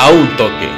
a un toque.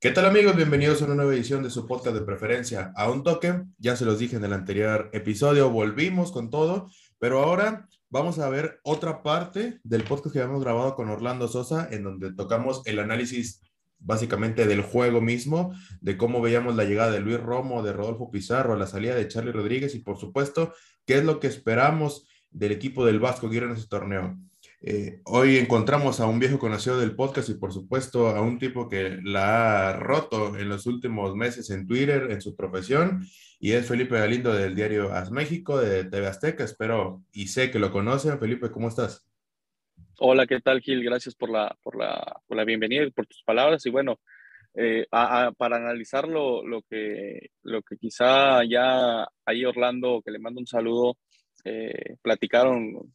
¿Qué tal amigos? Bienvenidos a una nueva edición de su podcast de preferencia a un toque. Ya se los dije en el anterior episodio, volvimos con todo, pero ahora vamos a ver otra parte del podcast que habíamos grabado con Orlando Sosa, en donde tocamos el análisis básicamente del juego mismo, de cómo veíamos la llegada de Luis Romo, de Rodolfo Pizarro, la salida de Charlie Rodríguez y por supuesto, qué es lo que esperamos del equipo del Vasco Aguirre en ese torneo. Eh, hoy encontramos a un viejo conocido del podcast y por supuesto a un tipo que la ha roto en los últimos meses en Twitter, en su profesión, y es Felipe Galindo del diario As México, de TV Azteca. Espero y sé que lo conocen. Felipe, ¿cómo estás? Hola, ¿qué tal, Gil? Gracias por la, por la, por la bienvenida y por tus palabras. Y bueno, eh, para analizar lo, lo, que, lo que quizá ya ahí Orlando, que le mando un saludo, eh, platicaron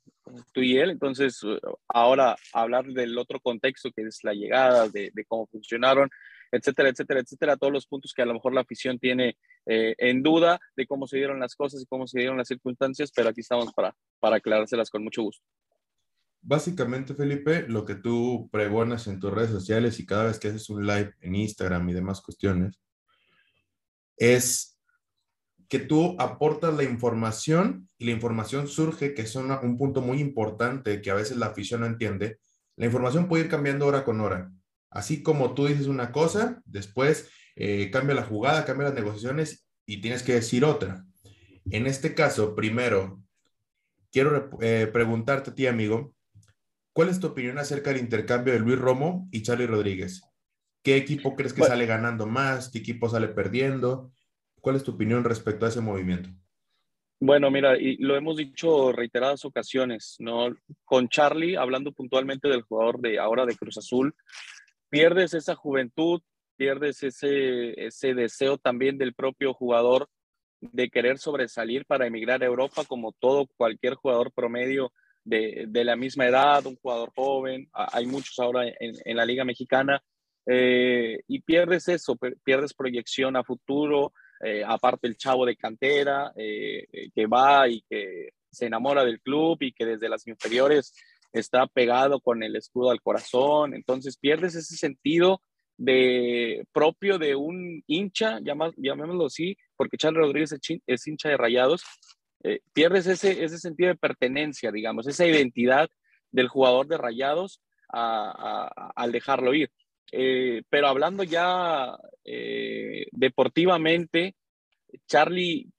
tú y él. Entonces, ahora hablar del otro contexto que es la llegada, de, cómo funcionaron, etcétera, etcétera, etcétera, todos los puntos que a lo mejor la afición tiene eh, en duda de cómo se dieron las cosas y cómo se dieron las circunstancias, pero aquí estamos para, para aclarárselas con mucho gusto. Básicamente, Felipe, lo que tú pregonas en tus redes sociales y cada vez que haces un live en Instagram y demás cuestiones, es que tú aportas la información y la información surge, que es un punto muy importante que a veces la afición no entiende. La información puede ir cambiando hora con hora. Así como tú dices una cosa, después eh, cambia la jugada, cambia las negociaciones y tienes que decir otra. En este caso, primero, quiero eh, preguntarte a ti, amigo, ¿Cuál es tu opinión acerca del intercambio de Luis Romo y Charlie Rodríguez? ¿Qué equipo crees que sale ganando más? ¿Qué equipo sale perdiendo? ¿Cuál es tu opinión respecto a ese movimiento? Bueno, mira, y lo hemos dicho reiteradas ocasiones, ¿no? Con Charlie, hablando puntualmente del jugador de ahora de Cruz Azul, pierdes esa juventud, pierdes ese, ese deseo también del propio jugador de querer sobresalir para emigrar a Europa, como todo cualquier jugador promedio de, la misma edad, un jugador joven, hay muchos ahora en, la Liga Mexicana, eh, y pierdes eso, pierdes proyección a futuro, eh, aparte el chavo de cantera eh, que va y que se enamora del club y que desde las inferiores está pegado con el escudo al corazón, entonces pierdes ese sentido de propio de un hincha, llamémoslo así, porque Charles Rodríguez es hincha de Rayados, eh, pierdes ese, ese sentido de pertenencia, digamos, esa identidad del jugador de rayados al dejarlo ir. Eh, pero hablando ya eh, deportivamente, Charlie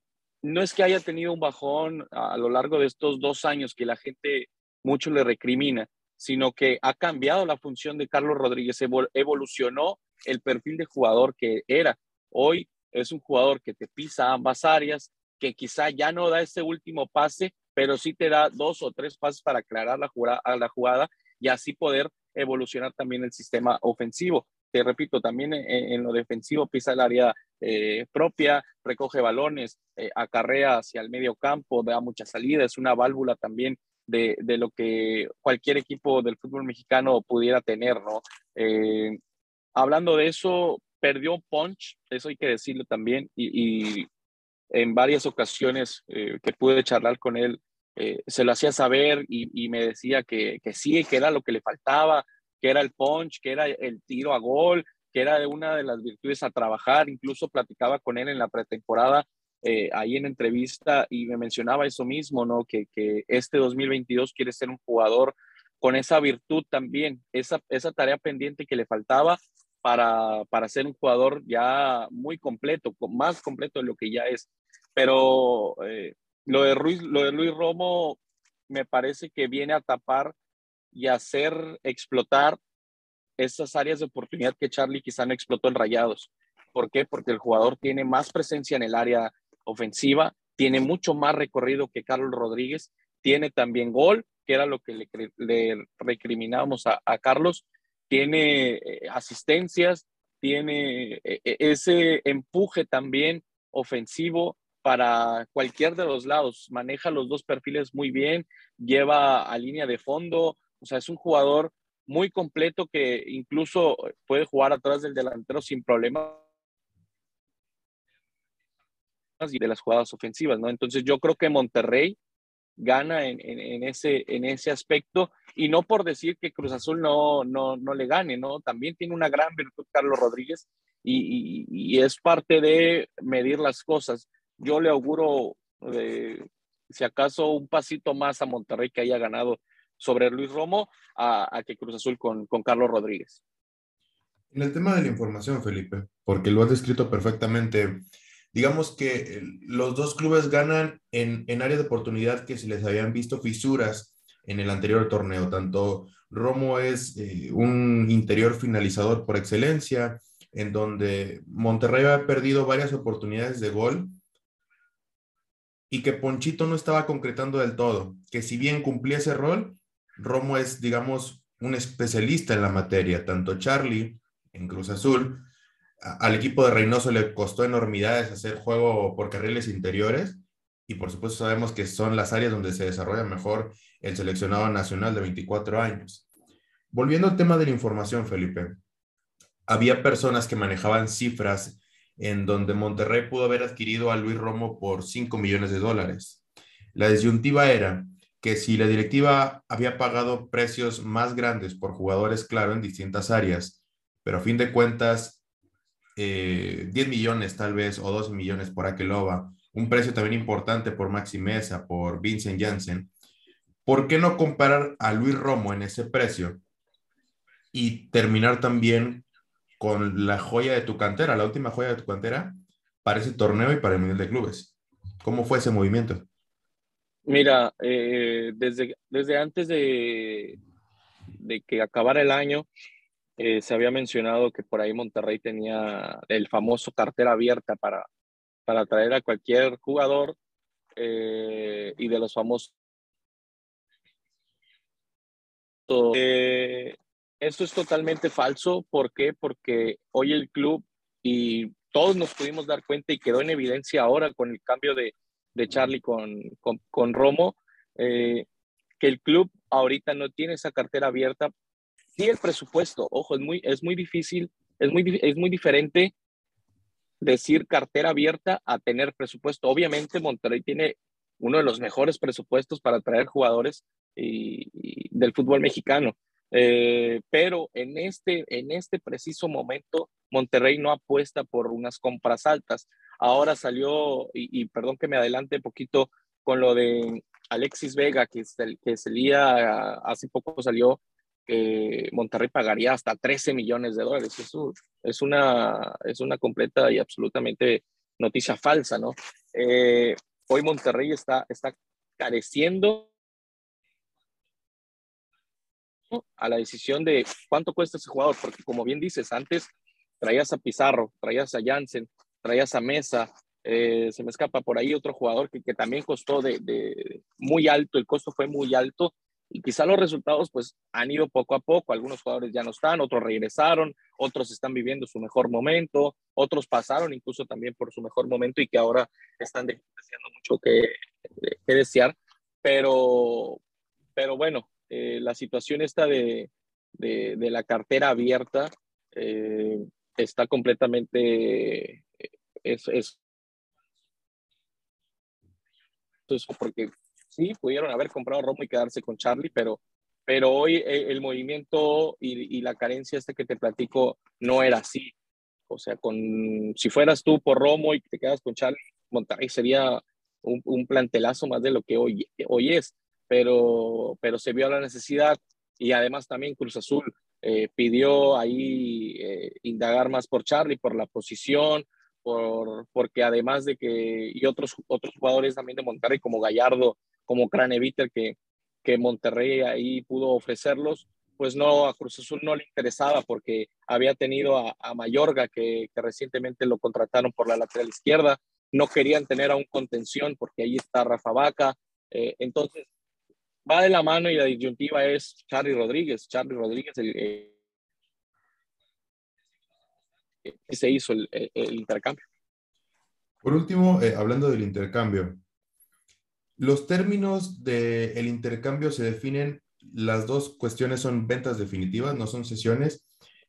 no es que haya tenido un bajón a, lo largo de estos dos años que la gente mucho le recrimina, sino que ha cambiado la función de Carlos Rodríguez, evolucionó el perfil de jugador que era. Hoy es un jugador que te pisa ambas áreas, que quizá ya no da ese último pase, pero sí te da dos o tres pases para aclarar la jugada, la jugada y así poder evolucionar también el sistema ofensivo. Te repito, también en, lo defensivo pisa el área eh, propia, recoge balones, eh, acarrea hacia el medio campo, da mucha salida, es una válvula también de, de, lo que cualquier equipo del fútbol mexicano pudiera tener, ¿no? Eh, hablando de eso, perdió punch, eso hay que decirlo también, y en varias ocasiones eh, que pude charlar con él, eh, se lo hacía saber y, me decía que, que, sí, que era lo que le faltaba, que era el punch, que era el tiro a gol, que era una de las virtudes a trabajar. Incluso platicaba con él en la pretemporada, eh, ahí en entrevista, y me mencionaba eso mismo, ¿no? Que, que, este 2022 quiere ser un jugador con esa virtud también, esa, esa tarea pendiente que le faltaba para, para ser un jugador ya muy completo, más completo de lo que ya es. Pero eh, lo, de Ruiz, lo de Luis Romo me parece que viene a tapar y hacer explotar esas áreas de oportunidad que Charlie quizá no explotó en Rayados. ¿Por qué? Porque el jugador tiene más presencia en el área ofensiva, tiene mucho más recorrido que Carlos Rodríguez, tiene también gol, que era lo que le, le recriminábamos a, a Carlos, tiene eh, asistencias, tiene eh, eh, ese empuje también ofensivo para cualquier de los lados, maneja los dos perfiles muy bien, lleva a línea de fondo, o sea, es un jugador muy completo que incluso puede jugar atrás del delantero sin problema y de las jugadas ofensivas, ¿no? Entonces yo creo que Monterrey gana en, en, ese, en ese aspecto y no por decir que Cruz Azul no, no, no le gane, ¿no? También tiene una gran virtud Carlos Rodríguez y, y, es parte de medir las cosas. Yo le auguro, eh, si acaso, un pasito más a Monterrey que haya ganado sobre Luis Romo a, a que Cruz Azul con, con Carlos Rodríguez. En el tema de la información, Felipe, porque lo has descrito perfectamente, digamos que los dos clubes ganan en, en área de oportunidad que se les habían visto fisuras en el anterior torneo. Tanto Romo es eh, un interior finalizador por excelencia, en donde Monterrey ha perdido varias oportunidades de gol y que Ponchito no estaba concretando del todo, que si bien cumplía ese rol, Romo es, digamos, un especialista en la materia. Tanto Charlie en Cruz Azul al equipo de Reynoso le costó enormidades hacer juego por carriles interiores y por supuesto sabemos que son las áreas donde se desarrolla mejor el seleccionado nacional de 24 años. Volviendo al tema de la información, Felipe, había personas que manejaban cifras en donde Monterrey pudo haber adquirido a Luis Romo por 5 millones de dólares. La disyuntiva era que si la directiva había pagado precios más grandes por jugadores, claro, en distintas áreas, pero a fin de cuentas 10 eh, millones tal vez o 12 millones por Akeloba, un precio también importante por Maxi Mesa, por Vincent Janssen. ¿Por qué no comparar a Luis Romo en ese precio y terminar también con la joya de tu cantera, la última joya de tu cantera, para ese torneo y para el Mundial de Clubes? ¿Cómo fue ese movimiento? Mira, eh, desde, desde antes de, de que acabara el año, eh, se había mencionado que por ahí Monterrey tenía el famoso cartera abierta para, para traer a cualquier jugador eh, y de los famosos. Eh, esto es totalmente falso. ¿Por qué? Porque hoy el club y todos nos pudimos dar cuenta y quedó en evidencia ahora con el cambio de, de Charlie con, con, con Romo, que el club ahorita no tiene esa cartera abierta sí el presupuesto, ojo, es muy, es muy difícil, es muy, es muy diferente decir cartera abierta a tener presupuesto. Obviamente Monterrey tiene uno de los mejores presupuestos para traer jugadores y, del fútbol mexicano. Eh, pero en este, en este preciso momento, Monterrey no apuesta por unas compras altas. Ahora salió, y, y perdón que me adelante un poquito con lo de Alexis Vega, que, que salía, hace poco salió que Monterrey pagaría hasta 13 millones de dólares. Eso es una, es una completa y absolutamente noticia falsa, ¿no? Eh, hoy Monterrey está, está careciendo a la decisión de cuánto cuesta ese jugador, porque como bien dices, antes traías a Pizarro, traías a Jansen, traías a Mesa, eh, se me escapa por ahí otro jugador que, que también costó de, de, muy alto, el costo fue muy alto y quizá los resultados pues han ido poco a poco, algunos jugadores ya no están, otros regresaron, otros están viviendo su mejor momento, otros pasaron incluso también por su mejor momento y que ahora están deseando mucho que, que, desear, pero, pero bueno, eh, la situación esta de, de, de, la cartera abierta eh, está completamente, es, es, porque sí, pudieron haber comprado Romo y quedarse con Charlie, pero, pero hoy eh, el, movimiento y, y, la carencia esta que te platico no era así. O sea, con, si fueras tú por Romo y te quedas con Charlie, Monterrey sería un, un, plantelazo más de lo que hoy, hoy es, pero, pero se vio la necesidad y además también Cruz Azul eh, pidió ahí eh, indagar más por Charlie, por la posición, por, porque además de que, y otros, otros jugadores también de Monterrey como Gallardo como Craneviter que, que Monterrey ahí pudo ofrecerlos, pues no, a Cruz Azul no le interesaba porque había tenido a, a Mayorga que, que, recientemente lo contrataron por la lateral izquierda, no querían tener a un contención porque ahí está Rafa Vaca, eh, entonces va de la mano y la disyuntiva es Charlie Rodríguez, Charlie Rodríguez el, eh, se hizo el, intercambio. Por último, eh, hablando del intercambio, los términos del intercambio se definen, las dos cuestiones son ventas definitivas, no son sesiones.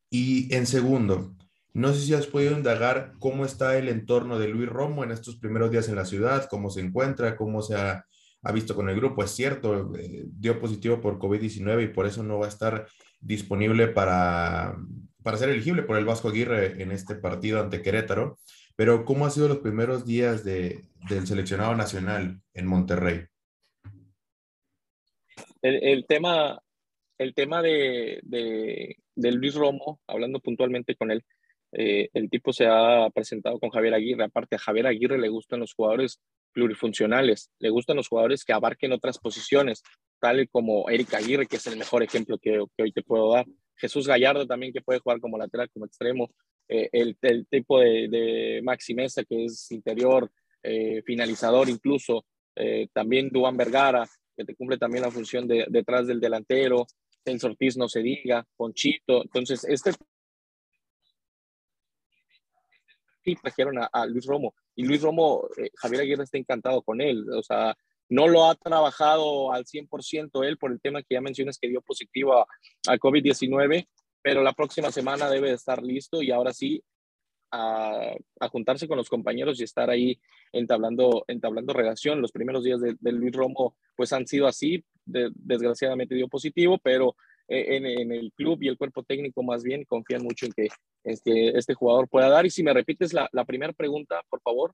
Y en segundo, No sé si has podido indagar cómo está el entorno de Luis Romo en estos primeros días en la ciudad, cómo se encuentra, cómo se ha, visto con el grupo. Es cierto, eh, dio positivo por COVID-19 y por eso no va a estar disponible para, para ser elegible por el Vasco Aguirre en este partido ante Querétaro. Pero ¿cómo han sido los primeros días de, del seleccionado nacional en Monterrey? El, tema, el tema de, de, Luis Romo, hablando puntualmente con él, eh, el tipo se ha presentado con Javier Aguirre. Aparte, a Javier Aguirre le gustan los jugadores plurifuncionales, le gustan los jugadores que abarquen otras posiciones, tal como Eric Aguirre, que es el mejor ejemplo que, hoy te puedo dar. Jesús Gallardo también, que puede jugar como lateral, como extremo. Eh, el, tipo de, de Maxi Mesa, que es interior, eh, finalizador incluso. también Duan Vergara, que te cumple también la función de detrás del delantero. El Ortiz no se diga, Ponchito. Entonces, este trajeron a, a, Luis Romo. Y Luis Romo, eh, Javier Aguirre está encantado con él. O sea, no lo ha trabajado al 100% él por el tema que ya mencionas que dio positivo a, a COVID-19, pero la próxima semana debe de estar listo y ahora sí a, a, juntarse con los compañeros y estar ahí entablando, entablando relación. Los primeros días de, de Luis Romo pues han sido así, desgraciadamente dio positivo, pero eh, en, el club y el cuerpo técnico más bien confían mucho en que este, este jugador pueda dar. Y si me repites la, la primera pregunta, por favor.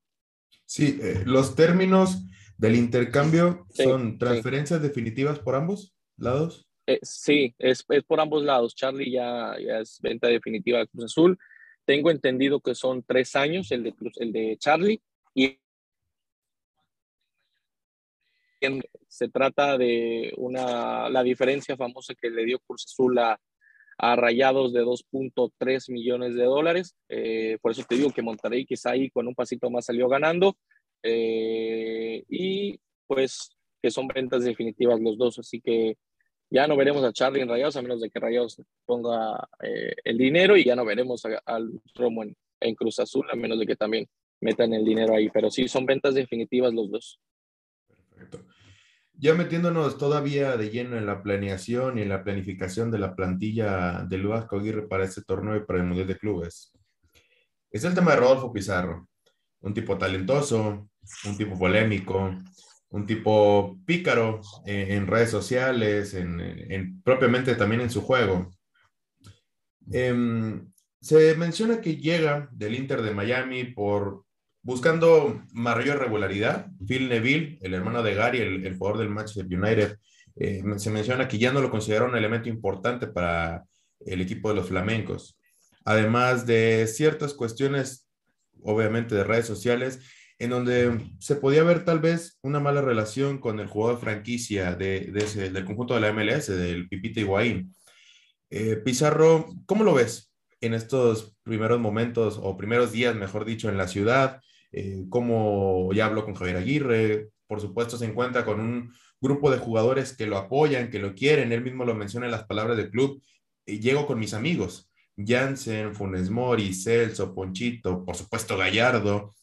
Sí, eh, los términos del intercambio son transferencias definitivas por ambos lados. Eh, sí, es, es, por ambos lados. Charlie ya, ya es venta definitiva de Cruz Azul. Tengo entendido que son tres años el de, el de Charlie y se trata de una, la diferencia famosa que le dio Cruz Azul a, a Rayados de 2.3 millones de dólares. Eh, por eso te digo que Monterrey quizá ahí con un pasito más salió ganando. Eh, y pues que son ventas definitivas los dos. Así que ya no veremos a Charlie en Rayados a menos de que Rayados ponga eh, el dinero y ya no veremos al Romo en, en Cruz Azul a menos de que también metan el dinero ahí. Pero sí son ventas definitivas los dos. Perfecto. Ya metiéndonos todavía de lleno en la planeación y en la planificación de la plantilla de Vasco Aguirre para este torneo y para el Mundial de Clubes. Es el tema de Rodolfo Pizarro, un tipo talentoso, un tipo polémico, un tipo pícaro eh, en, redes sociales, en, propiamente también en su juego. Em, se menciona que llega del Inter de Miami por buscando mayor regularidad, Phil Neville, el hermano de Gary, el, jugador del Manchester United, eh, se menciona que ya no lo considera un elemento importante para el equipo de los flamencos. Además de ciertas cuestiones, obviamente, de redes sociales, en donde se podía ver tal vez una mala relación con el jugador franquicia de, del conjunto de la MLS, del Pipita Higuaín. Eh, Pizarro, ¿cómo lo ves en estos primeros momentos o primeros días, mejor dicho, en la ciudad? Como ya habló con Javier Aguirre, por supuesto se encuentra con un grupo de jugadores que lo apoyan, que lo quieren, él mismo lo menciona en las palabras del club, y llego con mis amigos, Jansen, Funes Mori, Celso, Ponchito, por supuesto Gallardo,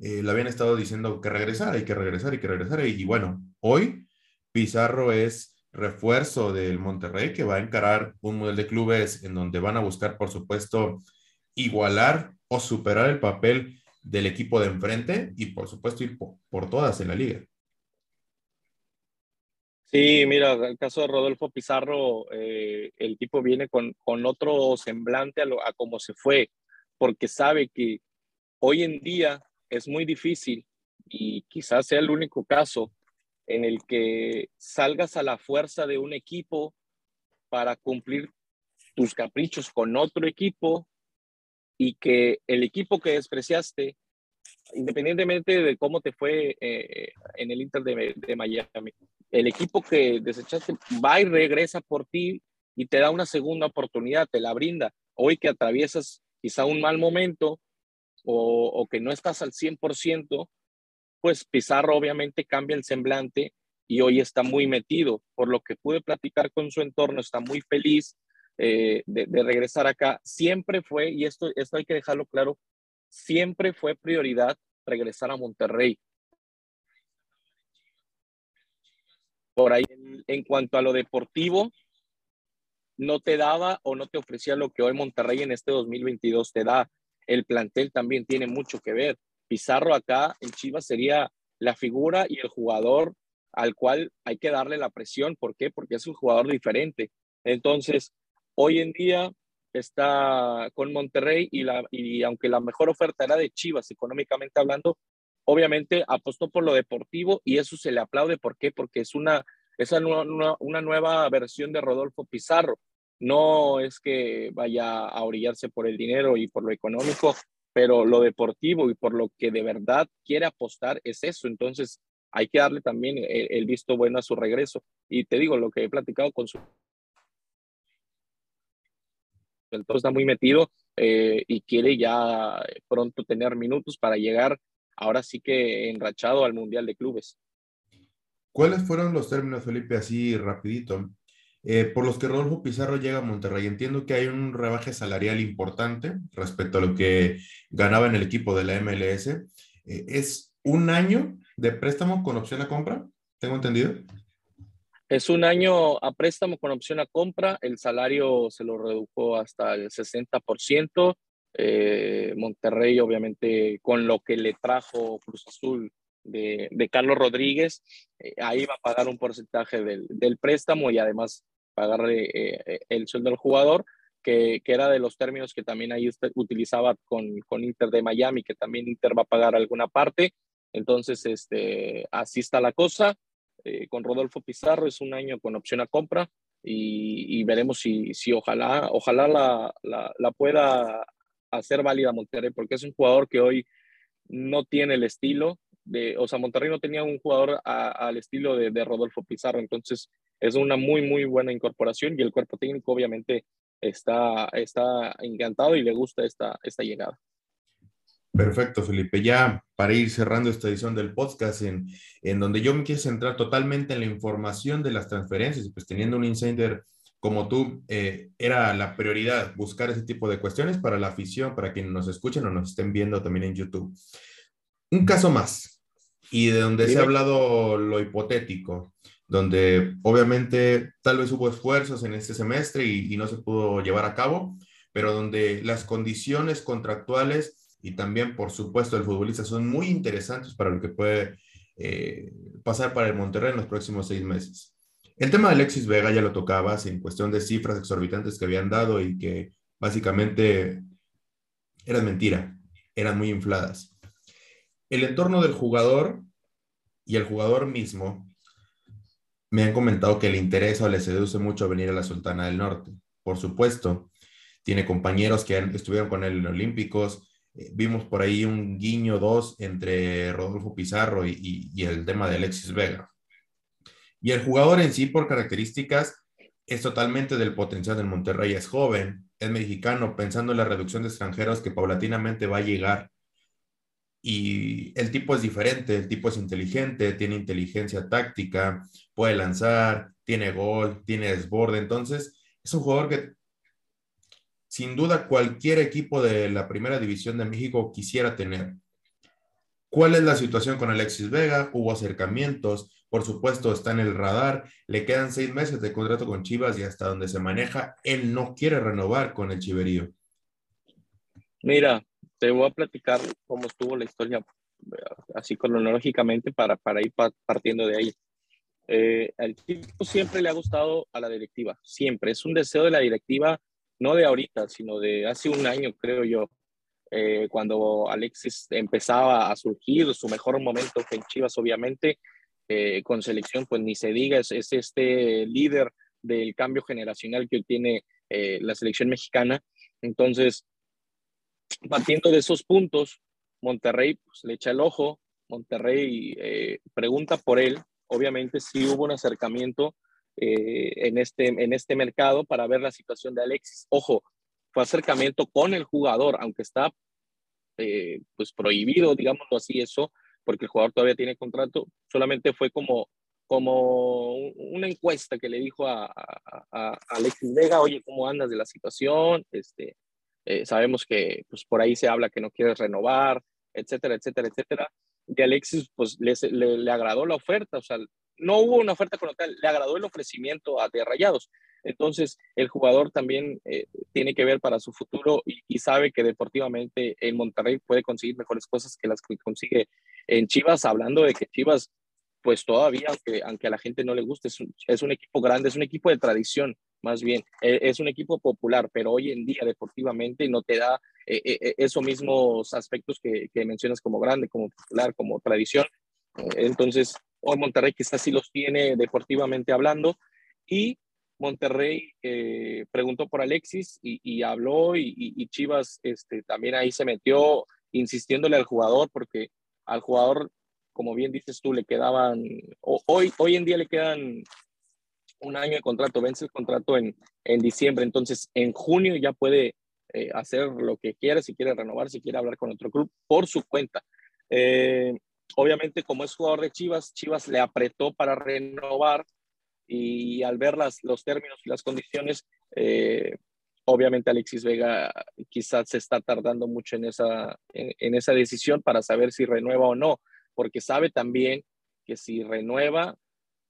eh, le habían estado diciendo que regresara, hay que regresar, hay que regresar, y bueno, hoy Pizarro es refuerzo del Monterrey que va a encarar un modelo de clubes en donde van a buscar, por supuesto, igualar o superar el papel del equipo de enfrente y por supuesto ir por, todas en la liga. Sí, mira, el caso de Rodolfo Pizarro, eh, el tipo viene con, con otro semblante a, lo, a cómo se fue, porque sabe que hoy en día es muy difícil y quizás sea el único caso en el que salgas a la fuerza de un equipo para cumplir tus caprichos con otro equipo y que el equipo que despreciaste, independientemente de cómo te fue eh, en el Inter de, Miami, el equipo que desechaste va y regresa por ti y te da una segunda oportunidad, te la brinda. Hoy que atraviesas quizá un mal momento o, o que no estás al 100%, pues Pizarro obviamente cambia el semblante y hoy está muy metido. Por lo que pude platicar con su entorno, está muy feliz, eh, de, regresar acá, siempre fue, y esto, esto hay que dejarlo claro, siempre fue prioridad regresar a Monterrey. Por ahí, en, cuanto a lo deportivo, no te daba o no te ofrecía lo que hoy Monterrey en este 2022 te da. el plantel también tiene mucho que ver. Pizarro acá en Chivas sería la figura y el jugador al cual hay que darle la presión. ¿Por qué? Porque es un jugador diferente. Entonces, hoy en día está con Monterrey y, la, y aunque la mejor oferta era de Chivas, económicamente hablando, obviamente apostó por lo deportivo y eso se le aplaude. ¿Por qué? Porque es una, es una, una nueva versión de Rodolfo Pizarro. No es que vaya a orillarse por el dinero y por lo económico, pero lo deportivo y por lo que de verdad quiere apostar es eso. Entonces, hay que darle también el, visto bueno a su regreso. Y te digo, lo que he platicado con su... Entonces está muy metido eh, y quiere ya pronto tener minutos para llegar ahora sí que enrachado al Mundial de Clubes. ¿Cuáles fueron los términos, Felipe, así rapidito? Eh, por los que Rodolfo Pizarro llega a Monterrey. Entiendo que hay un rebaje salarial importante respecto a lo que ganaba en el equipo de la MLS. Eh, ¿Es un año de préstamo con opción a compra? ¿Tengo entendido? Es un año a préstamo con opción a compra. El salario se lo redujo hasta el 60%. Eh, Monterrey, obviamente, con lo que le trajo Cruz Azul de, Carlos Rodríguez, eh, ahí va a pagar un porcentaje del, préstamo y además pagarle eh, el sueldo del jugador, que, era de los términos que también ahí utilizaba con, con Inter de Miami, que también Inter va a pagar alguna parte. Entonces, este, así está la cosa. Eh, con Rodolfo Pizarro es un año con opción a compra y, veremos si, si ojalá, ojalá la, la, la, pueda hacer válida Monterrey, porque es un jugador que hoy no tiene el estilo de, o sea, Monterrey no tenía un jugador al estilo de, de, Rodolfo Pizarro, entonces es una muy, muy buena incorporación y el cuerpo técnico obviamente está, está encantado y le gusta esta, esta llegada. Perfecto, Felipe. Ya para ir cerrando esta edición del podcast, en, en donde yo me quiero centrar totalmente en la información de las transferencias, pues teniendo un insider como tú, eh, era la prioridad buscar ese tipo de cuestiones para la afición, para quienes nos escuchen o nos estén viendo también en YouTube. Un caso más, y de donde se ha hablado lo hipotético, donde obviamente tal vez hubo esfuerzos en este semestre y, y no se pudo llevar a cabo, pero donde las condiciones contractuales y también, por supuesto, el futbolista son muy interesantes para lo que puede eh, pasar para el Monterrey en los próximos seis meses. El tema de Alexis Vega ya lo tocabas en cuestión de cifras exorbitantes que habían dado y que básicamente eran mentira, eran muy infladas. El entorno del jugador y el jugador mismo me han comentado que le interesa o le seduce mucho venir a la Sultana del Norte. Por supuesto, tiene compañeros que estuvieron con él en Olímpicos, vimos por ahí un guiño dos entre Rodolfo Pizarro y, el tema de Alexis Vega. Y el jugador en sí, por características, es totalmente del potencial del Monterrey. Es joven, es mexicano, pensando en la reducción de extranjeros que paulatinamente va a llegar. Y el tipo es diferente, el tipo es inteligente, tiene inteligencia táctica, puede lanzar, tiene gol, tiene desborde. Entonces, es un jugador que sin duda cualquier equipo de la primera división de México quisiera tener. ¿Cuál es la situación con Alexis Vega? Hubo acercamientos, por supuesto está en el radar, le quedan seis meses de contrato con Chivas y hasta donde se maneja, él no quiere renovar con el Chiverío. Mira, te voy a platicar cómo estuvo la historia, así cronológicamente, para, para ir partiendo de ahí. Eh, el tipo siempre le ha gustado a la directiva, siempre. Es un deseo de la directiva no de ahorita, sino de hace un año, creo yo, eh, cuando Alexis empezaba a surgir, su mejor momento en Chivas, obviamente, eh, con selección, pues ni se diga, es, este líder del cambio generacional que tiene eh, la selección mexicana. Entonces, partiendo de esos puntos, Monterrey pues, le echa el ojo, Monterrey pregunta por él, obviamente sí hubo un acercamiento eh, en, este, en este mercado para ver la situación de Alexis. Ojo, fue acercamiento con el jugador, aunque está eh, pues prohibido, digámoslo así, eso, porque el jugador todavía tiene contrato, solamente fue como, como una encuesta que le dijo a, a, Alexis Vega, oye, ¿cómo andas de la situación? Este, eh, sabemos que pues, por ahí se habla que no quieres renovar, etcétera, etcétera, etcétera. Y Alexis, pues le, le agradó la oferta, o sea, no hubo una oferta con tal, le agradó el ofrecimiento a de Rayados. Entonces, el jugador también eh, tiene que ver para su futuro y, sabe que deportivamente en Monterrey puede conseguir mejores cosas que las que consigue en Chivas, hablando de que Chivas, pues todavía, aunque, aunque a la gente no le guste, es un, equipo grande, es un equipo de tradición, más bien, e, es un equipo popular, pero hoy en día deportivamente no te da eh, eh, esos mismos aspectos que mencionas como grande, como popular, como tradición. Entonces, hoy Monterrey quizás sí los tiene deportivamente hablando y Monterrey eh, preguntó por Alexis y, habló y, Chivas este, también ahí se metió insistiéndole al jugador porque al jugador, como bien dices tú, le quedaban, hoy, hoy en día le quedan un año de contrato, vence el contrato en, en diciembre, entonces en junio ya puede eh, hacer lo que quiera, si quiere renovar, si quiere hablar con otro club, por su cuenta. Eh, obviamente, como es jugador de Chivas, Chivas le apretó para renovar y al ver las, los términos y las condiciones, eh, obviamente Alexis Vega quizás se está tardando mucho en esa, en, esa decisión para saber si renueva o no, porque sabe también que si renueva,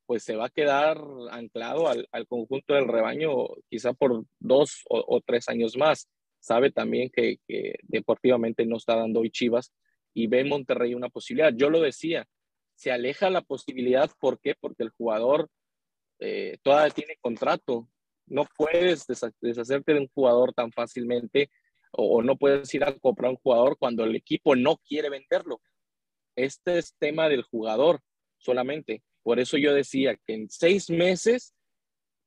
pues se va a quedar anclado al, conjunto del rebaño quizá por dos o, tres años más. Sabe también que, que, deportivamente no está dando hoy Chivas y ve Monterrey una posibilidad. Yo lo decía, se aleja la posibilidad, ¿por qué? Porque el jugador eh, todavía tiene contrato. No puedes deshacerte de un jugador tan fácilmente o, no puedes ir a comprar un jugador cuando el equipo no quiere venderlo. Este es tema del jugador solamente. Por eso yo decía que en seis meses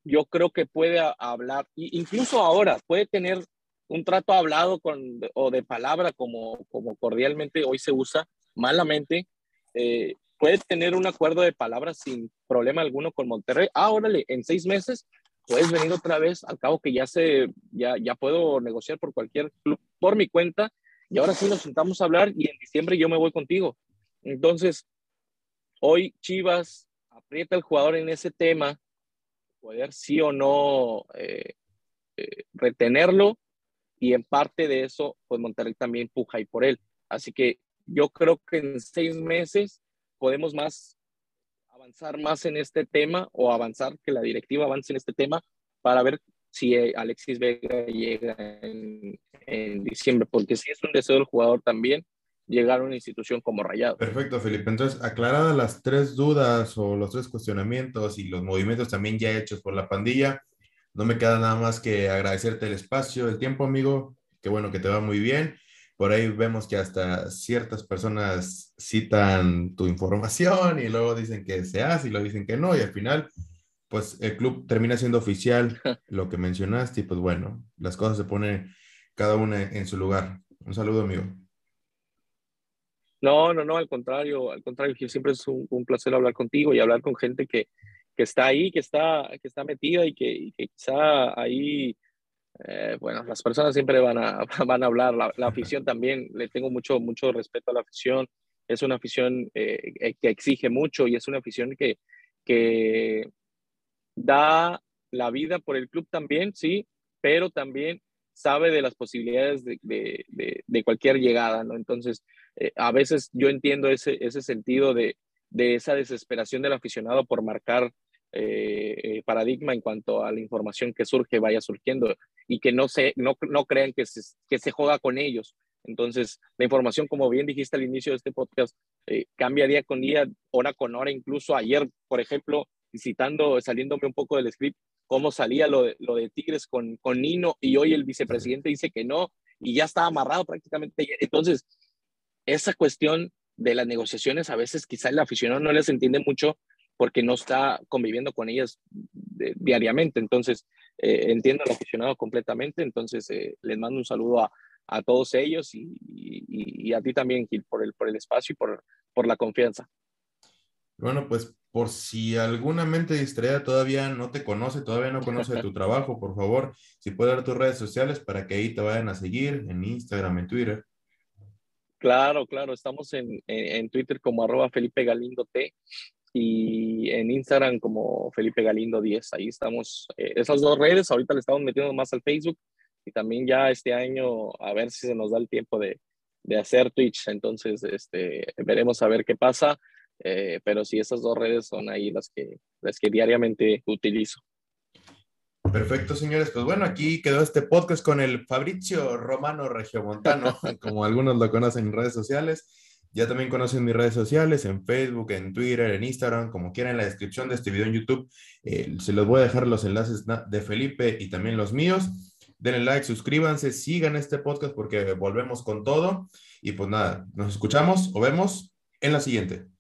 yo creo que puede hablar, incluso ahora puede tener un trato hablado con, o de palabra como, como cordialmente hoy se usa, malamente, eh, puede tener un acuerdo de palabras sin problema alguno con Monterrey. Ah, órale, en seis meses puedes venir otra vez, al cabo que ya se, ya, ya puedo negociar por cualquier club por mi cuenta y ahora sí nos sentamos a hablar y en diciembre yo me voy contigo. Entonces, hoy Chivas aprieta al jugador en ese tema, poder sí o no eh, eh, retenerlo y en parte de eso, pues Monterrey también puja y por él. Así que yo creo que en seis meses podemos más avanzar más en este tema o avanzar, que la directiva avance en este tema para ver si eh, Alexis Vega llega en, diciembre, porque si es un deseo del jugador también llegar a una institución como Rayado. Perfecto, Felipe. Entonces, aclaradas las tres dudas o los tres cuestionamientos y los movimientos también ya hechos por la pandilla, no me queda nada más que agradecerte el espacio, el tiempo, amigo. Qué bueno que te va muy bien. Por ahí vemos que hasta ciertas personas citan tu información y luego dicen que se hace y luego dicen que no y al final pues el club termina siendo oficial lo que mencionaste y pues bueno, las cosas se ponen cada una en su lugar. Un saludo, amigo. No, no, no, al contrario, al contrario, siempre es un, placer hablar contigo y hablar con gente que, que está ahí, que está, que está metida y que, y que quizá ahí eh, bueno, las personas siempre van a, van a hablar, la, afición también, le tengo mucho, mucho respeto a la afición, es una afición eh, eh, que exige mucho y es una afición que, que da la vida por el club también, sí, pero también sabe de las posibilidades de, de, de, cualquier llegada, ¿no? Entonces, a veces yo entiendo ese, ese sentido de, de esa desesperación del aficionado por marcar eh, paradigma en cuanto a la información que surge, vaya surgiendo y que no, se, no, no crean que se, que se juega con ellos. Entonces, la información, como bien dijiste al inicio de este podcast, eh, cambia día con día, hora con hora. Incluso ayer, por ejemplo, visitando, saliéndome un poco del script, cómo salía lo de, lo de Tigres con, con Nino y hoy el vicepresidente dice que no y ya está amarrado prácticamente. Entonces, esa cuestión de las negociaciones a veces quizá el aficionado no les entiende mucho porque no está conviviendo con ellas diariamente. Entonces, eh, entiendo al aficionado completamente. Entonces, eh, les mando un saludo a, a todos ellos y, y, a ti también, Gil, por el, por el espacio y por, por la confianza. Bueno, pues por si alguna mente distraída todavía no te conoce, todavía no conoce tu trabajo, por favor, si puedes dar tus redes sociales para que ahí te vayan a seguir en Instagram, en Twitter. Claro, claro, estamos en, en, Twitter como arroba Felipe Galindo T y en Instagram como Felipe Galindo 10. Ahí estamos, eh, esas dos redes, ahorita le estamos metiendo más al Facebook y también ya este año a ver si se nos da el tiempo de, de hacer Twitch. Entonces, este, veremos a ver qué pasa. Eh, pero sí, esas dos redes son ahí las que, las que diariamente utilizo. Perfecto, señores. Pues bueno, aquí quedó este podcast con el Fabrizio Romano Regiomontano, como algunos lo conocen en redes sociales. Ya también conocen mis redes sociales, en Facebook, en Twitter, en Instagram, como quieran, en la descripción de este video en YouTube. Eh, se los voy a dejar los enlaces de Felipe y también los míos. Denle like, suscríbanse, sigan este podcast porque volvemos con todo. Y pues nada, nos escuchamos o vemos en la siguiente.